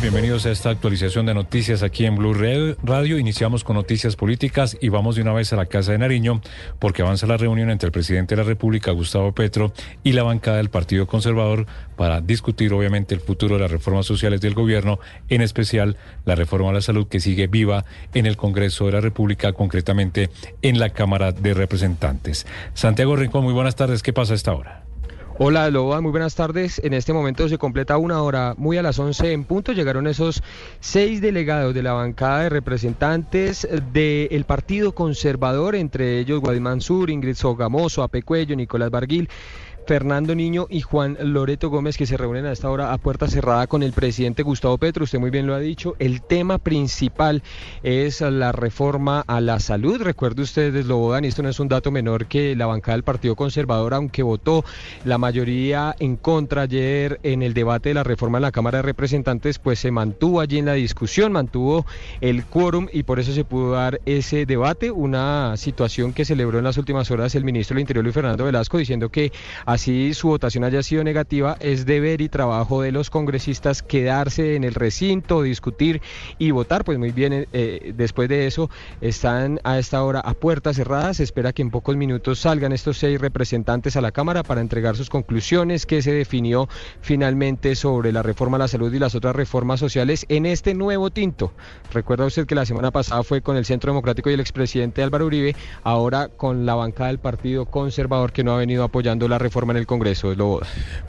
Bienvenidos a esta actualización de noticias aquí en Blue Radio. Iniciamos con noticias políticas y vamos de una vez a la Casa de Nariño porque avanza la reunión entre el presidente de la República, Gustavo Petro, y la bancada del Partido Conservador para discutir obviamente el futuro de las reformas sociales del gobierno, en especial la reforma a la salud que sigue viva en el Congreso de la República, concretamente en la Cámara de Representantes. Santiago Rincón, muy buenas tardes. ¿Qué pasa a esta hora? Hola Loba, muy buenas tardes. En este momento se completa una hora, muy a las 11 en punto. Llegaron esos seis delegados de la bancada de representantes del Partido Conservador, entre ellos Guadimán Sur, Ingrid Sogamoso, Ape Cuello, Nicolás Barguil. Fernando Niño y Juan Loreto Gómez que se reúnen a esta hora a puerta cerrada con el presidente Gustavo Petro. Usted muy bien lo ha dicho. El tema principal es la reforma a la salud. Recuerde ustedes, Lobodan, y esto no es un dato menor que la bancada del Partido Conservador, aunque votó la mayoría en contra ayer en el debate de la reforma en la Cámara de Representantes, pues se mantuvo allí en la discusión, mantuvo el quórum y por eso se pudo dar ese debate. Una situación que celebró en las últimas horas el ministro del Interior, Luis Fernando Velasco, diciendo que así su votación haya sido negativa, es deber y trabajo de los congresistas quedarse en el recinto, discutir y votar. Pues muy bien, eh, después de eso están a esta hora a puertas cerradas. Se espera que en pocos minutos salgan estos seis representantes a la Cámara para entregar sus conclusiones, que se definió finalmente sobre la reforma a la salud y las otras reformas sociales en este nuevo tinto. Recuerda usted que la semana pasada fue con el Centro Democrático y el expresidente Álvaro Uribe, ahora con la bancada del Partido Conservador que no ha venido apoyando la reforma en el Congreso.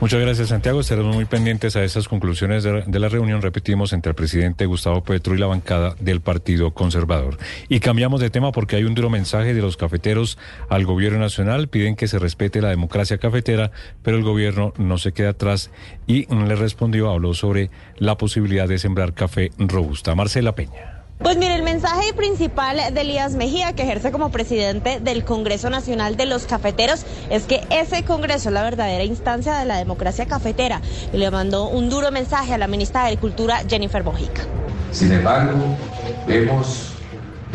Muchas gracias, Santiago. Estaremos muy pendientes a esas conclusiones de, de, la reunión, repetimos, entre el presidente Gustavo Petro y la bancada del Partido Conservador. Y cambiamos de tema porque hay un duro mensaje de los cafeteros al gobierno nacional. Piden que se respete la democracia cafetera, pero el gobierno no se queda atrás y le respondió, habló sobre la posibilidad de sembrar café robusta. Marcela Peña. Pues mire, el mensaje principal de Elías Mejía, que ejerce como presidente del Congreso Nacional de los Cafeteros, es que ese Congreso es la verdadera instancia de la democracia cafetera. Y le mandó un duro mensaje a la ministra de Agricultura, Jennifer Mojica. Sin embargo, vemos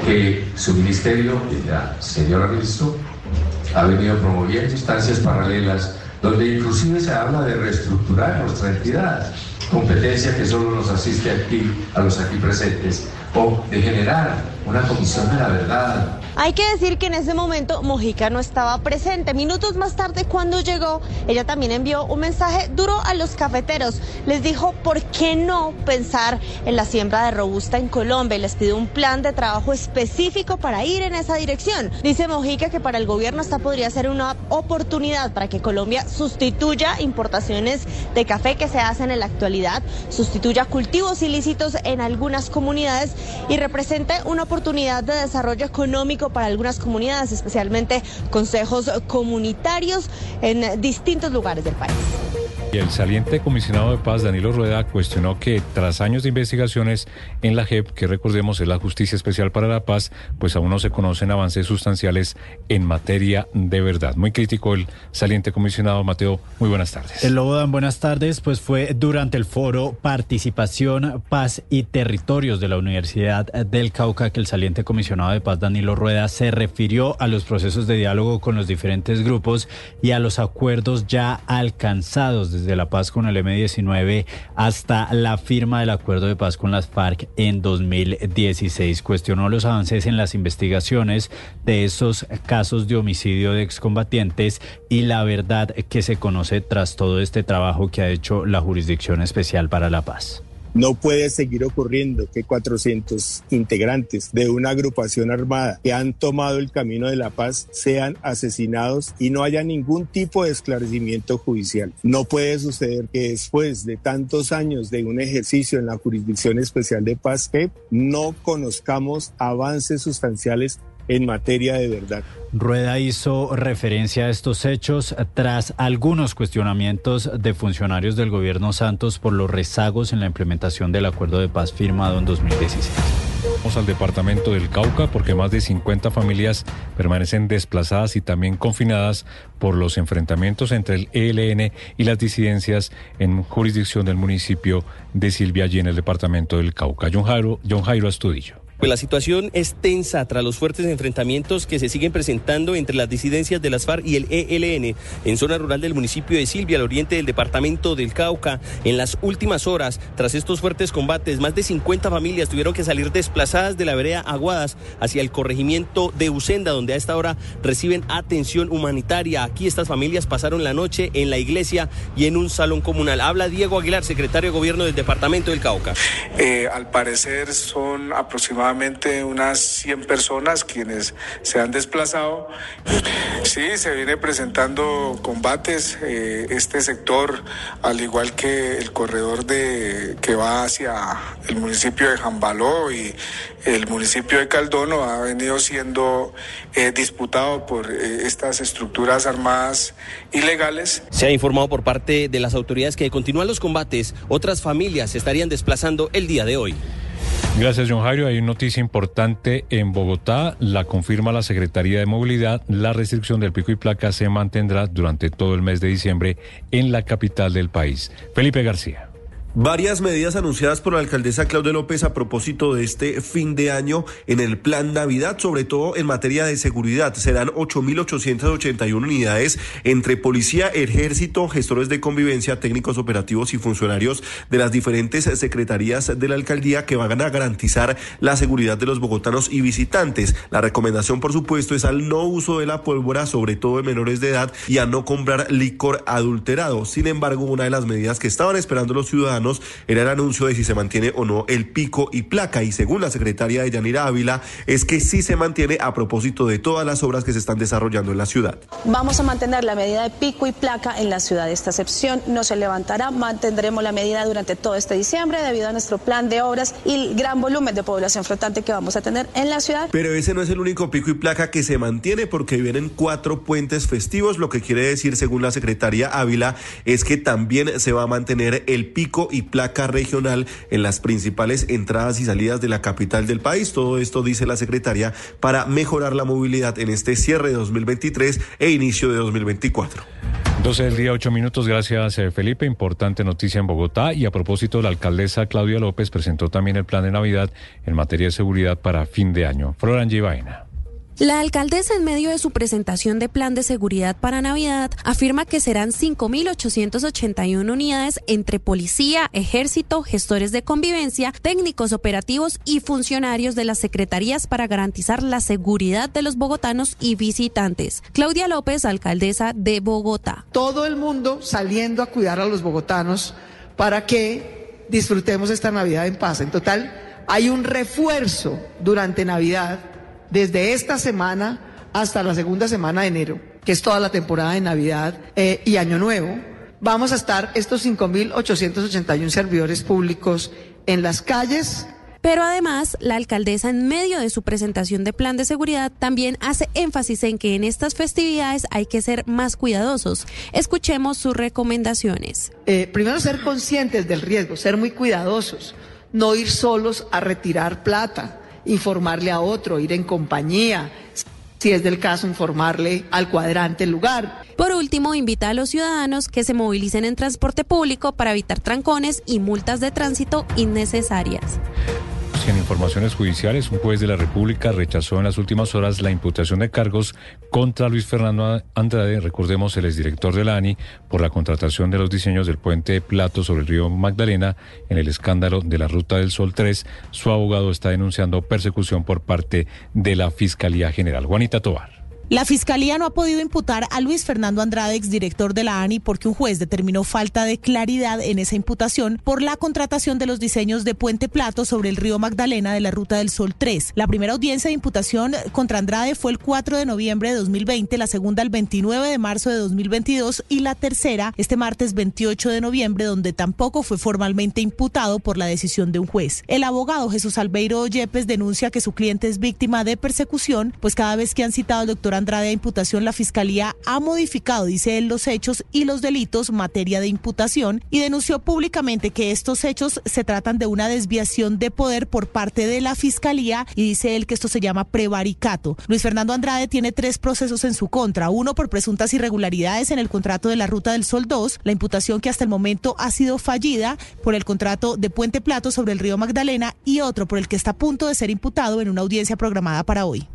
que su ministerio, la señora ministro, ha venido promoviendo instancias paralelas donde inclusive se habla de reestructurar nuestra entidad, competencia que solo nos asiste aquí, a los aquí presentes o de generar una comisión de la verdad. Hay que decir que en ese momento Mojica no estaba presente. Minutos más tarde, cuando llegó, ella también envió un mensaje duro a los cafeteros. Les dijo, ¿por qué no pensar en la siembra de robusta en Colombia? Y les pidió un plan de trabajo específico para ir en esa dirección. Dice Mojica que para el gobierno esta podría ser una oportunidad para que Colombia sustituya importaciones de café que se hacen en la actualidad, sustituya cultivos ilícitos en algunas comunidades y represente una oportunidad de desarrollo económico para algunas comunidades, especialmente consejos comunitarios en distintos lugares del país. El saliente comisionado de paz, Danilo Rueda, cuestionó que tras años de investigaciones en la JEP, que recordemos es la Justicia Especial para la Paz, pues aún no se conocen avances sustanciales en materia de verdad. Muy crítico el saliente comisionado Mateo. Muy buenas tardes. El Lobodan, buenas tardes. Pues fue durante el foro Participación, Paz y Territorios de la Universidad del Cauca que el saliente comisionado de paz, Danilo Rueda, se refirió a los procesos de diálogo con los diferentes grupos y a los acuerdos ya alcanzados desde la paz con el M-19 hasta la firma del acuerdo de paz con las FARC en 2016. Cuestionó los avances en las investigaciones de esos casos de homicidio de excombatientes y la verdad que se conoce tras todo este trabajo que ha hecho la Jurisdicción Especial para la Paz. No puede seguir ocurriendo que 400 integrantes de una agrupación armada que han tomado el camino de la paz sean asesinados y no haya ningún tipo de esclarecimiento judicial. No puede suceder que después de tantos años de un ejercicio en la Jurisdicción Especial de Paz que no conozcamos avances sustanciales en materia de verdad. Rueda hizo referencia a estos hechos tras algunos cuestionamientos de funcionarios del gobierno Santos por los rezagos en la implementación del acuerdo de paz firmado en 2016. Vamos al departamento del Cauca porque más de 50 familias permanecen desplazadas y también confinadas por los enfrentamientos entre el ELN y las disidencias en jurisdicción del municipio de Silvia allí en el departamento del Cauca. John Jairo, John Jairo Astudillo. Pues la situación es tensa tras los fuertes enfrentamientos que se siguen presentando entre las disidencias de las FARC y el ELN en zona rural del municipio de Silvia, al oriente del departamento del Cauca. En las últimas horas, tras estos fuertes combates, más de 50 familias tuvieron que salir desplazadas de la vereda Aguadas hacia el corregimiento de Usenda, donde a esta hora reciben atención humanitaria. Aquí estas familias pasaron la noche en la iglesia y en un salón comunal. Habla Diego Aguilar, secretario de Gobierno del departamento del Cauca. Eh, al parecer son aproximadamente unas 100 personas quienes se han desplazado. Sí, se viene presentando combates. Eh, este sector, al igual que el corredor de que va hacia el municipio de Jambaló y el municipio de Caldono, ha venido siendo eh, disputado por eh, estas estructuras armadas ilegales. Se ha informado por parte de las autoridades que continúan los combates. Otras familias se estarían desplazando el día de hoy. Gracias, John Jairo. Hay una noticia importante en Bogotá. La confirma la Secretaría de Movilidad. La restricción del pico y placa se mantendrá durante todo el mes de diciembre en la capital del país. Felipe García. Varias medidas anunciadas por la alcaldesa Claudia López a propósito de este fin de año en el plan Navidad, sobre todo en materia de seguridad. Serán 8.881 unidades entre policía, ejército, gestores de convivencia, técnicos operativos y funcionarios de las diferentes secretarías de la alcaldía que van a garantizar la seguridad de los bogotanos y visitantes. La recomendación, por supuesto, es al no uso de la pólvora, sobre todo en menores de edad, y a no comprar licor adulterado. Sin embargo, una de las medidas que estaban esperando los ciudadanos era el anuncio de si se mantiene o no el pico y placa. Y según la secretaria de Yanira Ávila, es que sí se mantiene a propósito de todas las obras que se están desarrollando en la ciudad. Vamos a mantener la medida de pico y placa en la ciudad. Esta excepción no se levantará. Mantendremos la medida durante todo este diciembre debido a nuestro plan de obras y el gran volumen de población flotante que vamos a tener en la ciudad. Pero ese no es el único pico y placa que se mantiene porque vienen cuatro puentes festivos, lo que quiere decir, según la secretaria Ávila, es que también se va a mantener el pico y placa regional en las principales entradas y salidas de la capital del país. Todo esto dice la secretaria para mejorar la movilidad en este cierre de 2023 e inicio de 2024. 12 del día, 8 minutos. Gracias, eh, Felipe. Importante noticia en Bogotá. Y a propósito, la alcaldesa Claudia López presentó también el plan de Navidad en materia de seguridad para fin de año. Florán Vaina. La alcaldesa en medio de su presentación de plan de seguridad para Navidad afirma que serán 5.881 unidades entre policía, ejército, gestores de convivencia, técnicos operativos y funcionarios de las secretarías para garantizar la seguridad de los bogotanos y visitantes. Claudia López, alcaldesa de Bogotá. Todo el mundo saliendo a cuidar a los bogotanos para que disfrutemos esta Navidad en paz. En total, hay un refuerzo durante Navidad desde esta semana hasta la segunda semana de enero, que es toda la temporada de Navidad eh, y Año Nuevo, vamos a estar estos 5.881 servidores públicos en las calles. Pero además, la alcaldesa en medio de su presentación de plan de seguridad también hace énfasis en que en estas festividades hay que ser más cuidadosos. Escuchemos sus recomendaciones. Eh, primero, ser conscientes del riesgo, ser muy cuidadosos, no ir solos a retirar plata informarle a otro, ir en compañía. Si es del caso, informarle al cuadrante el lugar. Por último, invita a los ciudadanos que se movilicen en transporte público para evitar trancones y multas de tránsito innecesarias. En informaciones judiciales, un juez de la República rechazó en las últimas horas la imputación de cargos contra Luis Fernando Andrade, recordemos el exdirector de la ANI, por la contratación de los diseños del puente Plato sobre el río Magdalena en el escándalo de la Ruta del Sol 3. Su abogado está denunciando persecución por parte de la Fiscalía General. Juanita Tobar. La fiscalía no ha podido imputar a Luis Fernando Andrade, exdirector de la ANI, porque un juez determinó falta de claridad en esa imputación por la contratación de los diseños de Puente Plato sobre el río Magdalena de la Ruta del Sol 3. La primera audiencia de imputación contra Andrade fue el 4 de noviembre de 2020, la segunda el 29 de marzo de 2022 y la tercera este martes 28 de noviembre, donde tampoco fue formalmente imputado por la decisión de un juez. El abogado Jesús Albeiro Yepes denuncia que su cliente es víctima de persecución, pues cada vez que han citado al doctor Andrade a imputación, la Fiscalía ha modificado, dice él, los hechos y los delitos materia de imputación y denunció públicamente que estos hechos se tratan de una desviación de poder por parte de la Fiscalía y dice él que esto se llama prevaricato. Luis Fernando Andrade tiene tres procesos en su contra, uno por presuntas irregularidades en el contrato de la Ruta del Sol 2, la imputación que hasta el momento ha sido fallida por el contrato de Puente Plato sobre el río Magdalena y otro por el que está a punto de ser imputado en una audiencia programada para hoy.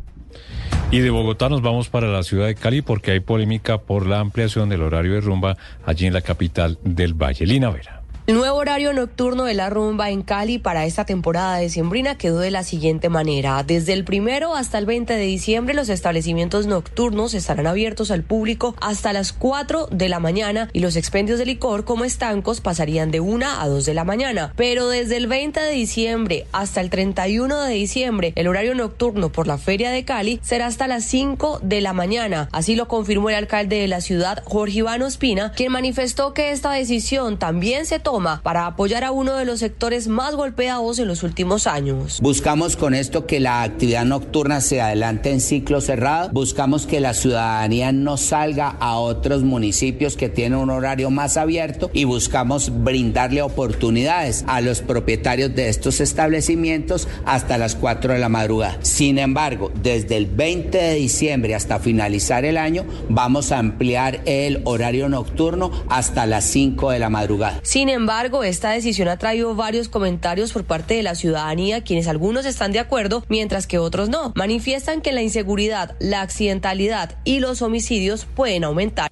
Y de Bogotá nos vamos para la ciudad de Cali porque hay polémica por la ampliación del horario de rumba allí en la capital del Valle. Lina Vera. El nuevo horario nocturno de la rumba en Cali para esta temporada de Siembrina quedó de la siguiente manera. Desde el primero hasta el 20 de diciembre, los establecimientos nocturnos estarán abiertos al público hasta las 4 de la mañana y los expendios de licor como estancos pasarían de 1 a 2 de la mañana. Pero desde el 20 de diciembre hasta el 31 de diciembre, el horario nocturno por la Feria de Cali será hasta las 5 de la mañana. Así lo confirmó el alcalde de la ciudad, Jorge Iván Ospina, quien manifestó que esta decisión también se toma para apoyar a uno de los sectores más golpeados en los últimos años. Buscamos con esto que la actividad nocturna se adelante en ciclo cerrado, buscamos que la ciudadanía no salga a otros municipios que tienen un horario más abierto y buscamos brindarle oportunidades a los propietarios de estos establecimientos hasta las 4 de la madrugada. Sin embargo, desde el 20 de diciembre hasta finalizar el año, vamos a ampliar el horario nocturno hasta las 5 de la madrugada. Sin embargo, embargo, esta decisión ha traído varios comentarios por parte de la ciudadanía, quienes algunos están de acuerdo, mientras que otros no. Manifiestan que la inseguridad, la accidentalidad y los homicidios pueden aumentar.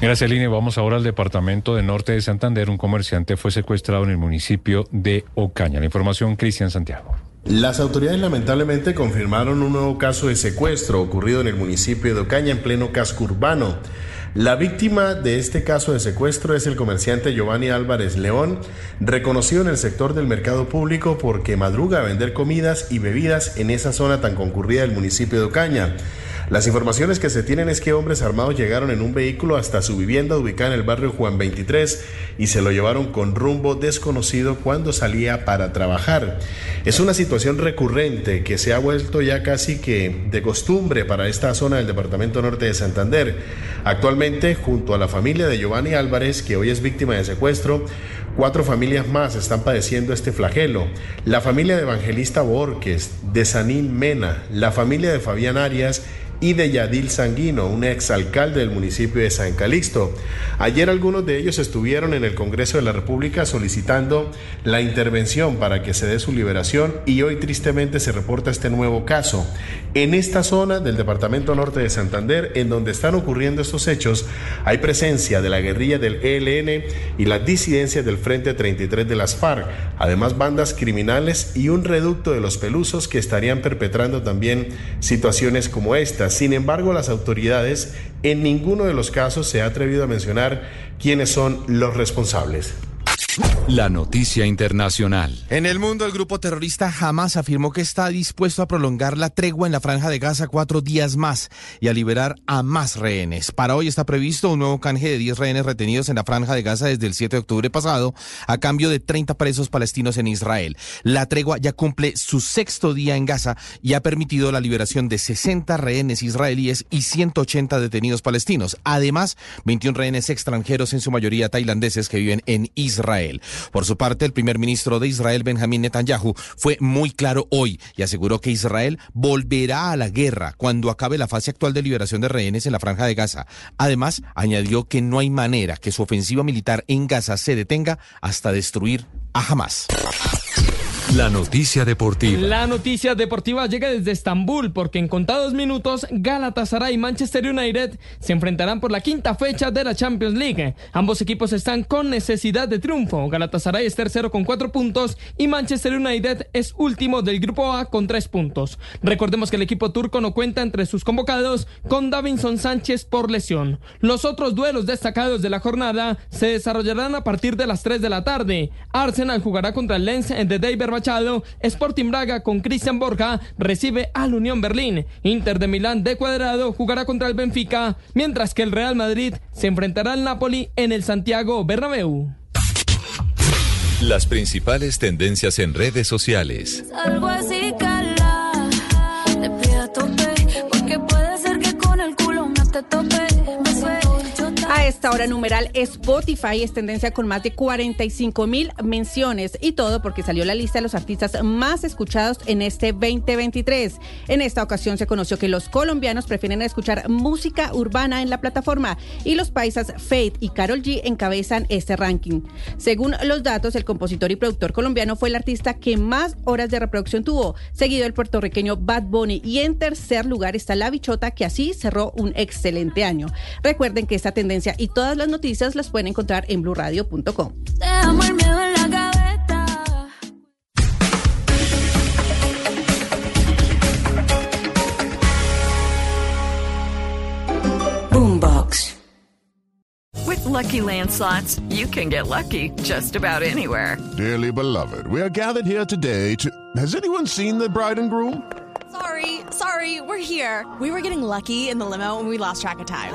Gracias, Line. Vamos ahora al departamento de Norte de Santander. Un comerciante fue secuestrado en el municipio de Ocaña. La información, Cristian Santiago. Las autoridades lamentablemente confirmaron un nuevo caso de secuestro ocurrido en el municipio de Ocaña en pleno casco urbano. La víctima de este caso de secuestro es el comerciante Giovanni Álvarez León, reconocido en el sector del mercado público porque madruga a vender comidas y bebidas en esa zona tan concurrida del municipio de Ocaña. Las informaciones que se tienen es que hombres armados llegaron en un vehículo hasta su vivienda ubicada en el barrio Juan 23 y se lo llevaron con rumbo desconocido cuando salía para trabajar. Es una situación recurrente que se ha vuelto ya casi que de costumbre para esta zona del departamento norte de Santander. Actualmente, junto a la familia de Giovanni Álvarez, que hoy es víctima de secuestro, Cuatro familias más están padeciendo este flagelo. La familia de Evangelista Borges, de Sanín Mena, la familia de Fabián Arias y de Yadil Sanguino, un exalcalde del municipio de San Calixto. Ayer algunos de ellos estuvieron en el Congreso de la República solicitando la intervención para que se dé su liberación y hoy tristemente se reporta este nuevo caso. En esta zona del departamento norte de Santander, en donde están ocurriendo estos hechos, hay presencia de la guerrilla del ELN y las disidencias del Frente 33 de las FARC, además bandas criminales y un reducto de los pelusos que estarían perpetrando también situaciones como Sin embargo, las autoridades en ninguno de los casos se ha atrevido a mencionar quiénes son los responsables. La noticia internacional. En el mundo, el grupo terrorista Hamas afirmó que está dispuesto a prolongar la tregua en la franja de Gaza cuatro días más y a liberar a más rehenes. Para hoy está previsto un nuevo canje de 10 rehenes retenidos en la franja de Gaza desde el 7 de octubre pasado a cambio de 30 presos palestinos en Israel. La tregua ya cumple su sexto día en Gaza y ha permitido la liberación de 60 rehenes israelíes y 180 detenidos palestinos. Además, 21 rehenes extranjeros, en su mayoría tailandeses, que viven en Israel. Por su parte, el primer ministro de Israel, Benjamín Netanyahu, fue muy claro hoy y aseguró que Israel volverá a la guerra cuando acabe la fase actual de liberación de rehenes en la franja de Gaza. Además, añadió que no hay manera que su ofensiva militar en Gaza se detenga hasta destruir a Hamas. La noticia deportiva. La noticia deportiva llega desde Estambul porque en contados minutos Galatasaray y Manchester United se enfrentarán por la quinta fecha de la Champions League. Ambos equipos están con necesidad de triunfo. Galatasaray es tercero con cuatro puntos y Manchester United es último del grupo A con tres puntos. Recordemos que el equipo turco no cuenta entre sus convocados con Davinson Sánchez por lesión. Los otros duelos destacados de la jornada se desarrollarán a partir de las 3 de la tarde. Arsenal jugará contra el Lens de David Machado, Sporting Braga con Cristian Borja recibe al Unión Berlín. Inter de Milán de Cuadrado jugará contra el Benfica, mientras que el Real Madrid se enfrentará al Napoli en el Santiago Bernabéu. Las principales tendencias en redes sociales. Algo así, cala, bichota. A esta hora numeral Spotify es tendencia con más de 45 mil menciones y todo porque salió la lista de los artistas más escuchados en este 2023. En esta ocasión se conoció que los colombianos prefieren escuchar música urbana en la plataforma y los paisas Fate y Carol G encabezan este ranking. Según los datos, el compositor y productor colombiano fue el artista que más horas de reproducción tuvo, seguido el puertorriqueño Bad Bunny y en tercer lugar está La Bichota que así cerró un excelente año. Recuerden que esta tendencia y todas las noticias las pueden encontrar en blurradio.com. Dejamos el miedo en la gaveta. Boombox. With Lucky Land slots, you can get lucky just about anywhere. Dearly beloved, we are gathered here today to. Has anyone seen the bride and groom? Sorry, sorry, we're here. We were getting lucky in the limo and we lost track of time.